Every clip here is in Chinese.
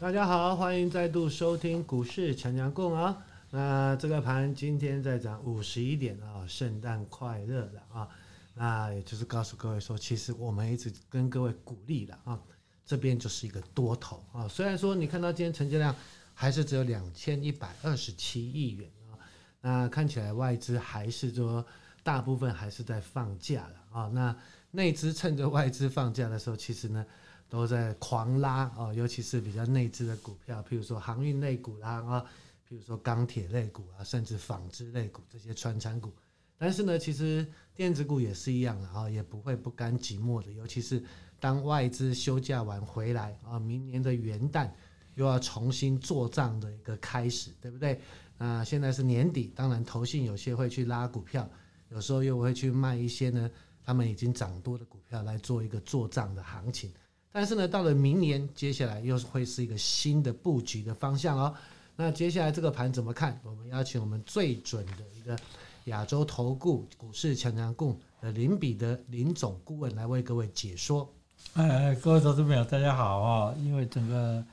大家好，欢迎再度收听股市强强共啊。那这个盘今天在涨五十一点啊，圣诞快乐了啊。那也就是告诉各位说，其实我们一直跟各位鼓励了啊，这边就是一个多头啊。虽然说你看到今天成交量还是只有两千一百二十七亿元啊，那看起来外资还是说大部分还是在放假了啊。那内资趁着外资放假的时候，其实呢都在狂拉啊，尤其是比较内资的股票，譬如说航运类股啦啊。譬如说钢铁类股啊，甚至纺织类股这些传产股，但是呢，其实电子股也是一样的啊，也不会不甘寂寞的。尤其是当外资休假完回来啊，明年的元旦又要重新做账的一个开始，对不对？那现在是年底，当然投信有些会去拉股票，有时候又会去卖一些呢，他们已经涨多的股票来做一个做账的行情。但是呢，到了明年，接下来又是会是一个新的布局的方向哦。那接下来这个盘怎么看？我们邀请我们最准的一个亚洲投顾股市强强滚的林彼得林总顾问来为各位解说。哎，各位投资朋友，大家好啊！因为整个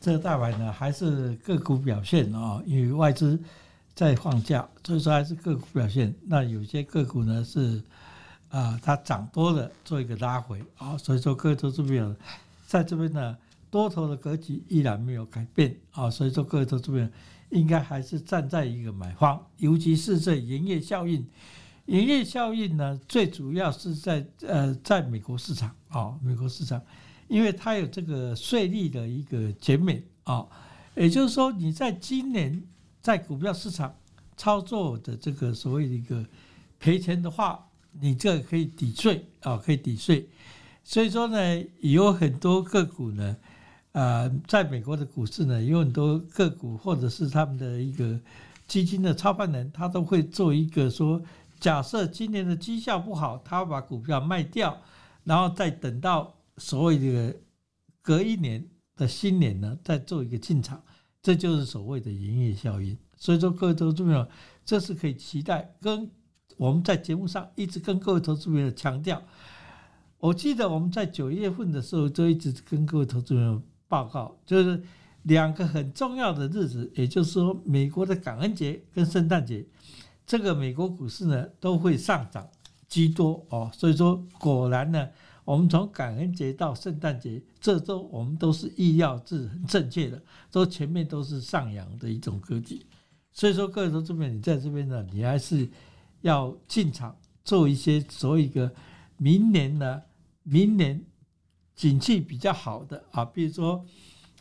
这个大盘呢，还是个股表现啊，因为外资在放假，所以说还是个股表现。那有些个股呢是啊，它涨多了，做一个拉回啊，所以说各位投资朋友在这边呢。多头的格局依然没有改变啊，所以说各位投资者应该还是站在一个买方，尤其是这营业效应，营业效应呢，最主要是在呃，在美国市场啊，美国市场，因为它有这个税率的一个减免啊，也就是说，你在今年在股票市场操作的这个所谓的一个赔钱的话，你这个可以抵税啊，可以抵税，所以说呢，有很多个股呢。呃，在美国的股市呢，有很多个股或者是他们的一个基金的操盘人，他都会做一个说，假设今年的绩效不好，他把股票卖掉，然后再等到所谓的隔一年的新年呢，再做一个进场，这就是所谓的营业效应。所以说，各位投资朋友，这是可以期待。跟我们在节目上一直跟各位投资朋友强调，我记得我们在九月份的时候就一直跟各位投资朋友。报告就是两个很重要的日子，也就是说，美国的感恩节跟圣诞节，这个美国股市呢都会上涨居多哦。所以说，果然呢，我们从感恩节到圣诞节这周，我们都是意料是很正确的，都前面都是上扬的一种格局。所以说，各位投资朋友，你在这边呢，你还是要进场做一些所谓一个明年呢，明年。景气比较好的啊，比如说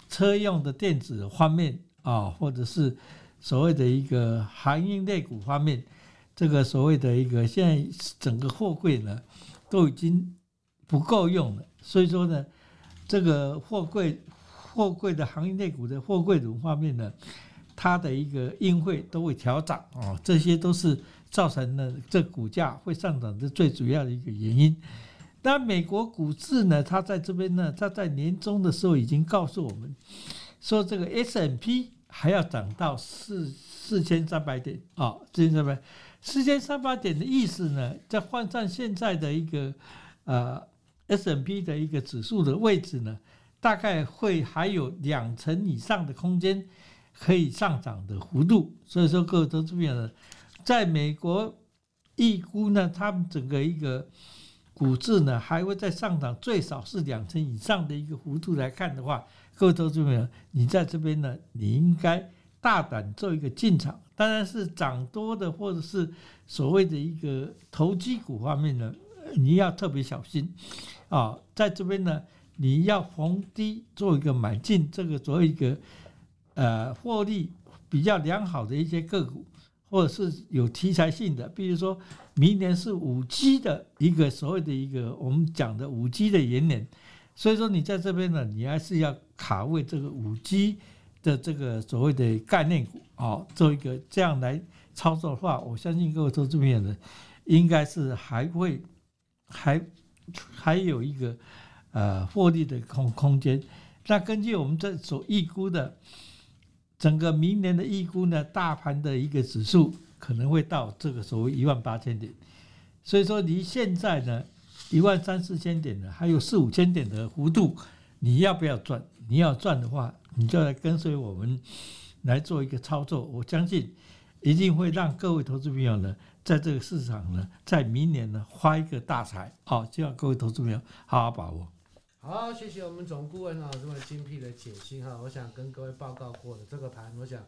车用的电子方面啊，或者是所谓的一个航运类股方面，这个所谓的一个现在整个货柜呢都已经不够用了，所以说呢，这个货柜货柜的航运类股的货柜轮方面呢，它的一个运费都会调涨哦，这些都是造成了这股价会上涨的最主要的一个原因。那美国股市呢？它在这边呢，它在年终的时候已经告诉我们，说这个 S M P 还要涨到四四千三百点啊，四千三百，四千三百点的意思呢，再换算现在的一个呃 S M P 的一个指数的位置呢，大概会还有两成以上的空间可以上涨的幅度。所以说，各位投资者呢，在美国预估呢，他们整个一个。股市呢还会再上涨，最少是两成以上的一个幅度来看的话，各位投资朋友，你在这边呢，你应该大胆做一个进场。当然是涨多的或者是所谓的一个投机股方面呢，你要特别小心啊。在这边呢，你要逢低做一个买进，这个作为一个呃获利比较良好的一些个股。或者是有题材性的，比如说明年是五 G 的一个所谓的一个我们讲的五 G 的元年，所以说你在这边呢，你还是要卡位这个五 G 的这个所谓的概念股啊，做一个这样来操作的话，我相信各位投资朋友呢，应该是还会还还有一个呃获利的空空间。那根据我们这所预估的。整个明年的预估呢，大盘的一个指数可能会到这个所谓一万八千点，所以说离现在呢一万三四千点呢还有四五千点的幅度，你要不要赚？你要赚的话，你就来跟随我们来做一个操作，我相信一定会让各位投资朋友呢，在这个市场呢，在明年呢发一个大财。好，希望各位投资朋友好好把握。好，谢谢我们总顾问啊这么精辟的解析哈。我想跟各位报告过的这个盘，我想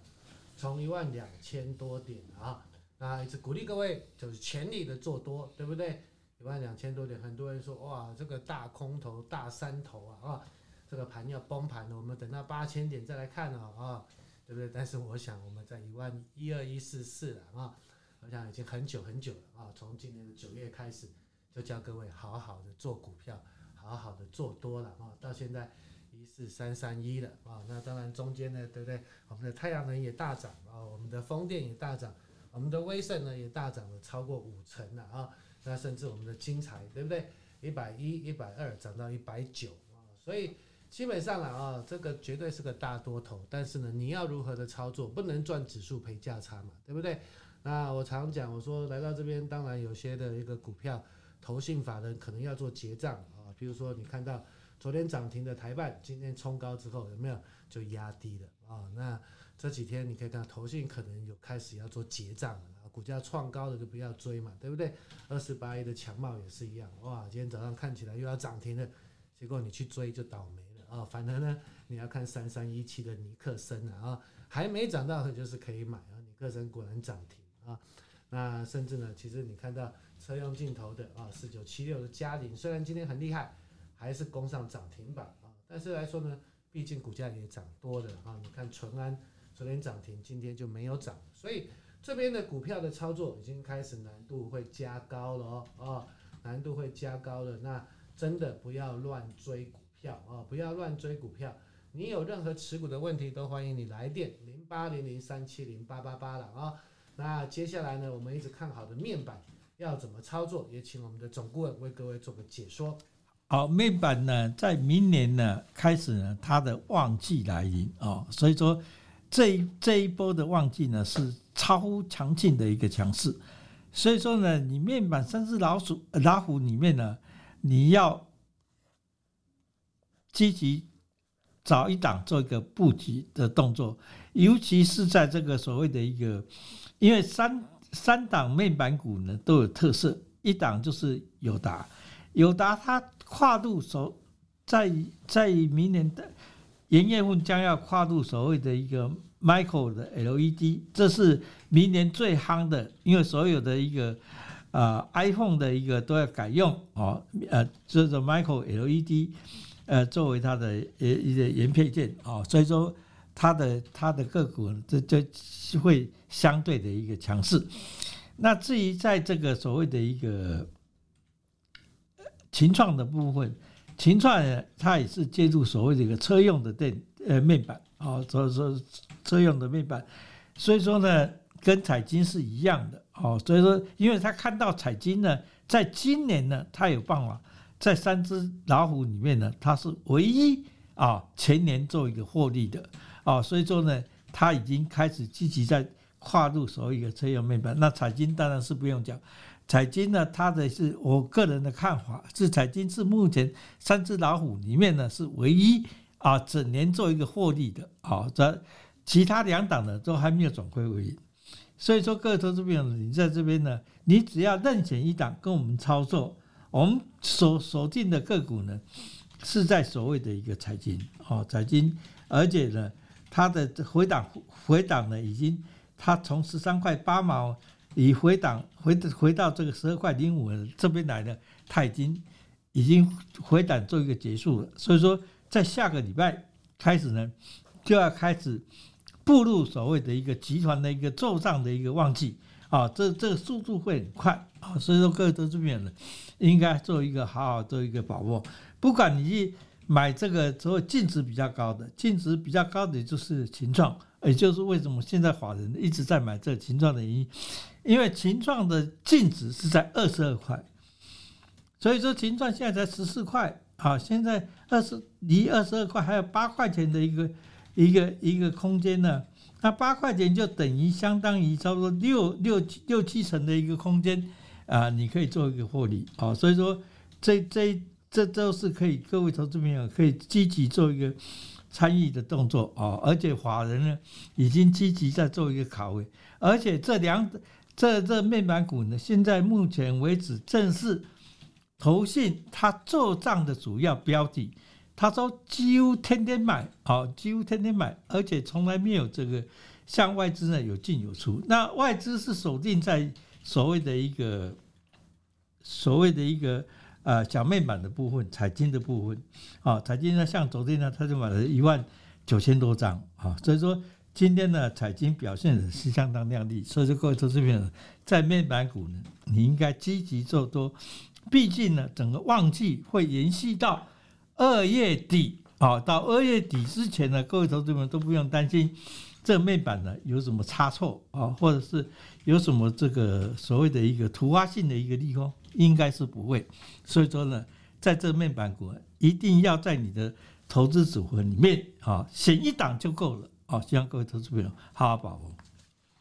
从一万两千多点啊，那一直鼓励各位就是全力的做多，对不对？一万两千多点，很多人说哇，这个大空头、大山头啊啊。这个盘要崩盘了，我们等到八千点再来看了啊、对不对？但是我想我们在一万一二一四四了啊，我想已经很久很久了啊，从今年的九月开始就叫各位好好的做股票，好好的做多了啊，到现在一四三三一了啊，那当然中间呢，对不对？我们的太阳能也大涨啊，我们的风电也大涨，我们的威盛呢也大涨了超过五成了啊，那甚至我们的精材，对不对？一百一、一百二涨到一百九啊，所以。基本上啊，这个绝对是个大多头，但是呢，你要如何的操作，不能赚指数赔价差嘛，对不对？那我常讲，我说来到这边，当然有些的一个股票，投信法人可能要做结账，比如说你看到昨天涨停的台半，今天冲高之后有没有就压低了啊？那这几天你可以看到投信可能有开始要做结账了，股价创高的就不要追嘛，对不对？二十八亿的强茂也是一样，哇，今天早上看起来又要涨停了，结果你去追就倒霉了。啊，反而呢，你要看三三一七的尼克森啊，还没涨到的就是可以买啊。尼克森果然涨停啊，那甚至呢，其实你看到车用镜头的啊，四九七六的佳凌，虽然今天很厉害，还是攻上涨停板啊，但是来说呢，毕竟股价也涨多了啊。你看淳安昨天涨停，今天就没有涨，所以这边的股票的操作已经开始难度会加高了哦，啊，难度会加高了，那真的不要乱追股票。啊，不要乱追股票。你有任何持股的问题，都欢迎你来电零八零零三七零八八八了啊。那接下来呢，我们一直看好的面板要怎么操作，也请我们的总顾问为各位做个解说。好，面板呢，在明年呢开始呢，它的旺季来临啊，所以说这一这一波的旺季呢是超乎强劲的一个强势。所以说呢，你面板三只老鼠老虎里面呢，你要。积极找一档做一个布局的动作，尤其是在这个所谓的一个，因为三三档面板股呢都有特色，一档就是友达，友达它跨度所在在明年的元月份将要跨度所谓的一个 Micro 的 LED，这是明年最夯的，因为所有的一个啊、iPhone 的一个都要改用哦，呃，这个 Micro LED。呃，作为它的呃一个原配件啊，所以说它的它的个股这就会相对的一个强势。那至于在这个所谓的一个秦创的部分，秦创它也是借助所谓的一个车用的电呃面板啊，所以说车用的面板，所以说呢跟彩晶是一样的哦，所以说因为他看到彩晶呢，在今年呢，他有办法。在三只老虎里面呢，它是唯一啊全年做一个获利的啊，所以说呢，它已经开始积极在跨入所谓的车用面板。那彩晶当然是不用讲，彩晶呢，它的是我个人的看法是彩晶是目前三只老虎里面呢是唯一啊整年做一个获利的啊，这其他两档呢都还没有转亏为盈。所以说各位投资朋友，你在这边呢，你只要任选一档跟我们操作。我们锁锁定的个股呢，是在所谓的一个彩晶哦，彩晶，而且呢，它的回档回档呢，已经它从十三块八毛以回档回回到这个十二块零五这边来的，它已经已经回档做一个结束了。所以说，在下个礼拜开始呢，就要开始步入所谓的一个集团的一个做账的一个旺季啊，这这个速度会很快啊，所以说各位都这边的。应该做一个好好做一个把握，不管你买这个所谓净值比较高的，净值比较高的就是群创，也就是为什么现在法人一直在买这个群创的原因，因为群创的净值是在二十二块，所以说群创现在才十四块，啊，现在二十离二十二块还有八块钱的一个一个一个空间呢，那八块钱就等于相当于差不多六六六七成的一个空间。啊，你可以做一个获利啊，所以说这这这都是可以，各位投资朋友可以积极做一个参与的动作啊，而且法人呢已经积极在做一个考位，而且这两这这面板股呢，现在目前为止正是投信他做账的主要标的。他说几乎天天买，啊，几乎天天买，而且从来没有这个像外资呢有进有出。那外资是锁定在所谓的一个所谓的一个。呃，小面板的部分，彩晶的部分，啊，彩晶呢，像昨天呢，他就买了一万九千多张，啊，所以说今天呢，彩晶表现的是相当亮丽，所以说各位投资朋友，在面板股呢，你应该积极做多，毕竟呢，整个旺季会延续到二月底，啊，到二月底之前呢，各位投资朋友都不用担心这个面板呢有什么差错啊，或者是有什么这个所谓的一个突发性的一个利空。应该是不会，所以说呢，在这面板股一定要在你的投资组合里面啊，选一档就够了啊！希望各位投资朋友好好把握。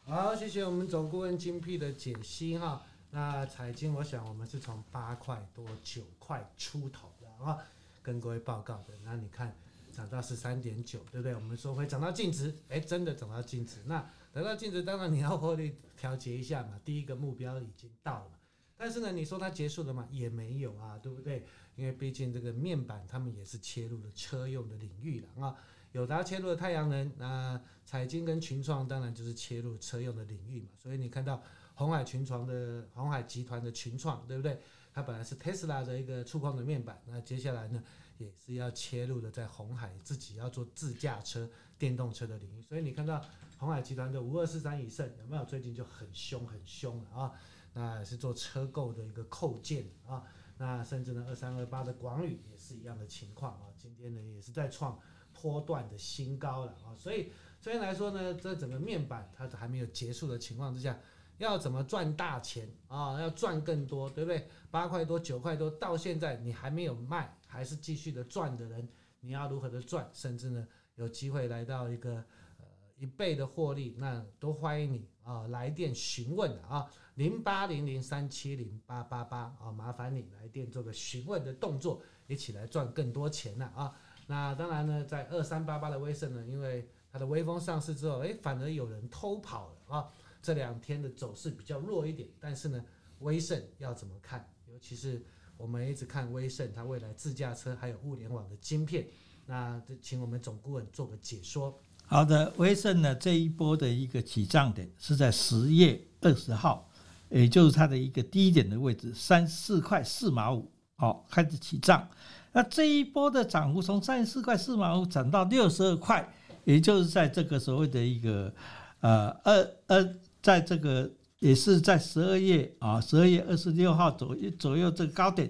好，谢谢我们总顾问精辟的解析哈。那财经，我想我们是从八块多九块出头的啊，跟各位报告的。那你看涨到十三点九，对不对？我们说会涨到净值，哎，真的涨到净值。那等到净值，当然你要获利调节一下嘛。第一个目标已经到了。但是呢，你说它结束了吗？也没有啊，对不对？因为毕竟这个面板，他们也是切入了车用的领域了啊。友达切入了太阳能，那彩晶跟群创当然就是切入车用的领域嘛。所以你看到鸿海群创的鸿海集团的群创，对不对？它本来是特斯拉的一个触控的面板，那接下来呢，也是要切入的在红海自己要做自驾车、电动车的领域。所以你看到鸿海集团的五二四三以盛有没有？最近就很凶很凶了啊。那是做车购的一个扣件啊，那甚至呢，二三二八的广宇也是一样的情况啊，今天呢也是在创波段的新高了啊，所以虽然来说呢，这整个面板它还没有结束的情况之下，要怎么赚大钱啊？要赚更多，对不对？八块多、九块多，到现在你还没有卖，还是继续的赚的人，你要如何的赚？甚至呢，有机会来到一个呃一倍的获利，那都欢迎你啊来电询问的啊。零八零零三七零八八八啊，麻烦你来电做个询问的动作，一起来赚更多钱了啊！那当然呢，在二三八八的威盛呢，因为它的威风上市之后，哎，反而有人偷跑了啊！这两天的走势比较弱一点，但是呢，威盛要怎么看？尤其是我们一直看威盛，它未来自驾车还有物联网的晶片，那就请我们总顾问做个解说。好的，威盛呢这一波的一个起涨点是在十月二十号。也就是它的一个低点的位置，三四块四毛五，好，开始起涨。那这一波的涨幅从三十四块四毛五涨到六十二块，也就是在这个所谓的一个呃二二，在这个也是在十二月啊，十二月二十六号左右左右这个高点，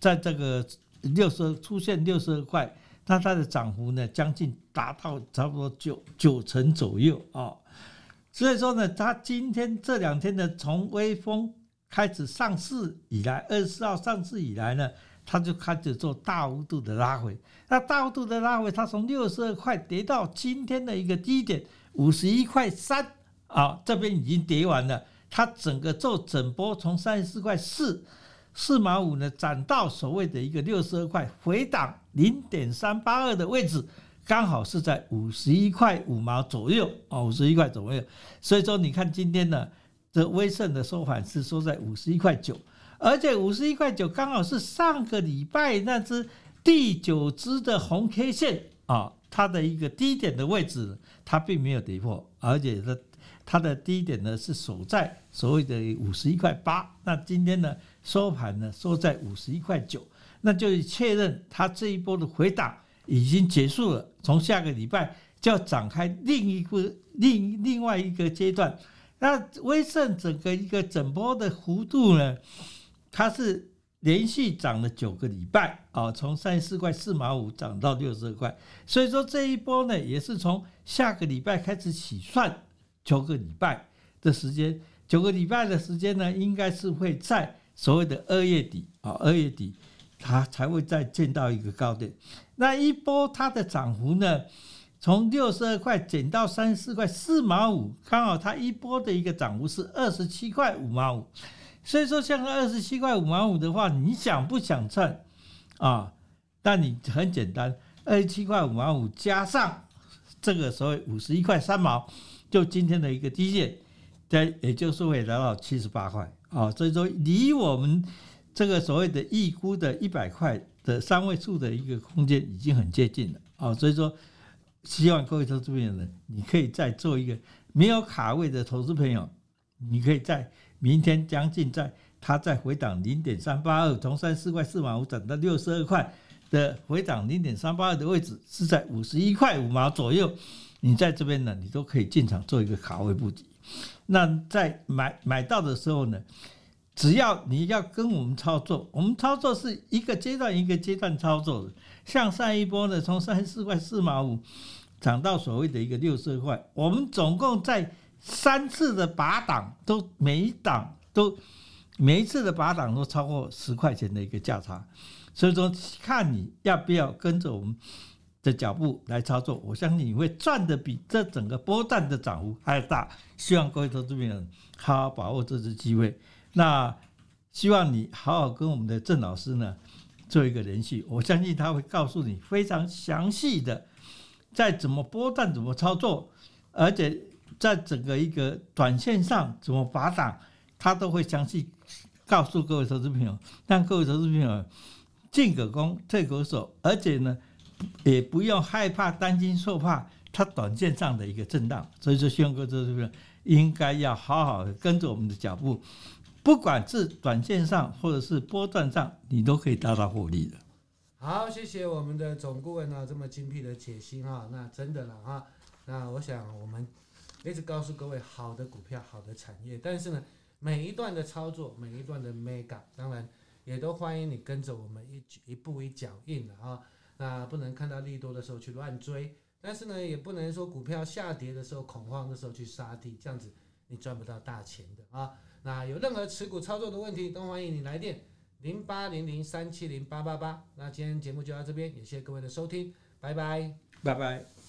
在这个六十出现六十二块，那它的涨幅呢将近达到差不多九九成左右啊。所以说呢，它今天这两天呢，从微风开始上市以来，二十四号上市以来呢，它就开始做大幅度的拉回。那大幅度的拉回，它从六十二块跌到今天的一个低点五十一块三啊，这边已经跌完了。它整个做整波从三十四块四四毛五呢，涨到所谓的一个六十二块，回档零点三八二的位置。刚好是在五十一块五毛左右哦，五十一块左右。所以说，你看今天呢，这威盛的收盘是收在五十一块九，而且五十一块九刚好是上个礼拜那只第九支的红 K 线啊，它的一个低点的位置，它并没有跌破，而且它它的低点呢是守在所谓的五十一块八。那今天呢收盘呢收在五十一块九，那就是确认它这一波的回档。已经结束了，从下个礼拜就要展开另一个另另外一个阶段。那威盛整个一个整波的幅度呢，它是连续涨了九个礼拜啊，从三十四块四毛五涨到六十二块。所以说这一波呢，也是从下个礼拜开始起算九个礼拜的时间，九个礼拜的时间呢，应该是会在所谓的二月底啊，二月底。它才会再见到一个高点，那一波它的涨幅呢，从六十二块减到三十四块四毛五，刚好它一波的一个涨幅是二十七块五毛五，所以说像二十七块五毛五的话，你想不想赚啊？但你很简单，二十七块五毛五加上这个所谓五十一块三毛，就今天的一个低线，在也就是会来到七十八块。啊，所以说离我们这个所谓的预估的一百块的三位数的一个空间已经很接近了。啊，所以说希望各位投资朋友呢，你可以再做一个没有卡位的投资朋友，你可以在明天将近在它再回档零点三八二，从三四块四毛五涨到六十二块的回档零点三八二的位置是在五十一块五毛左右，你在这边呢，你都可以进场做一个卡位布局。那在买买到的时候呢，只要你要跟我们操作，我们操作是一个阶段一个阶段操作的。像上一波呢，从三十四块四毛五涨到所谓的一个六十块，我们总共在三次的拔档，都每一档都每一次的拔档都超过十块钱的一个价差。所以说，看你要不要跟着我们的脚步来操作，我相信你会赚的比这整个波段的涨幅还要大。希望各位投资朋友好好把握这次机会。那希望你好好跟我们的郑老师呢做一个联系，我相信他会告诉你非常详细的在怎么波段怎么操作，而且在整个一个短线上怎么拔档，他都会详细告诉各位投资朋友，让各位投资朋友。进可攻，退可守，而且呢，也不用害怕、担惊受怕，它短线上的一个震荡。所以说，希望各位投资朋友应该要好好的跟着我们的脚步，不管是短线上或者是波段上，你都可以达到获利的。好，谢谢我们的总顾问啊，这么精辟的解析哈，那真的了哈。那我想我们一直告诉各位，好的股票、好的产业，但是呢，每一段的操作，每一段的 mega，当然。也都欢迎你跟着我们一一步一脚印的啊，那不能看到利多的时候去乱追，但是呢，也不能说股票下跌的时候恐慌的时候去杀低，这样子你赚不到大钱的啊。那有任何持股操作的问题，都欢迎你来电零八零零三七零八八八。那今天节目就到这边，也谢谢各位的收听，拜拜，拜拜。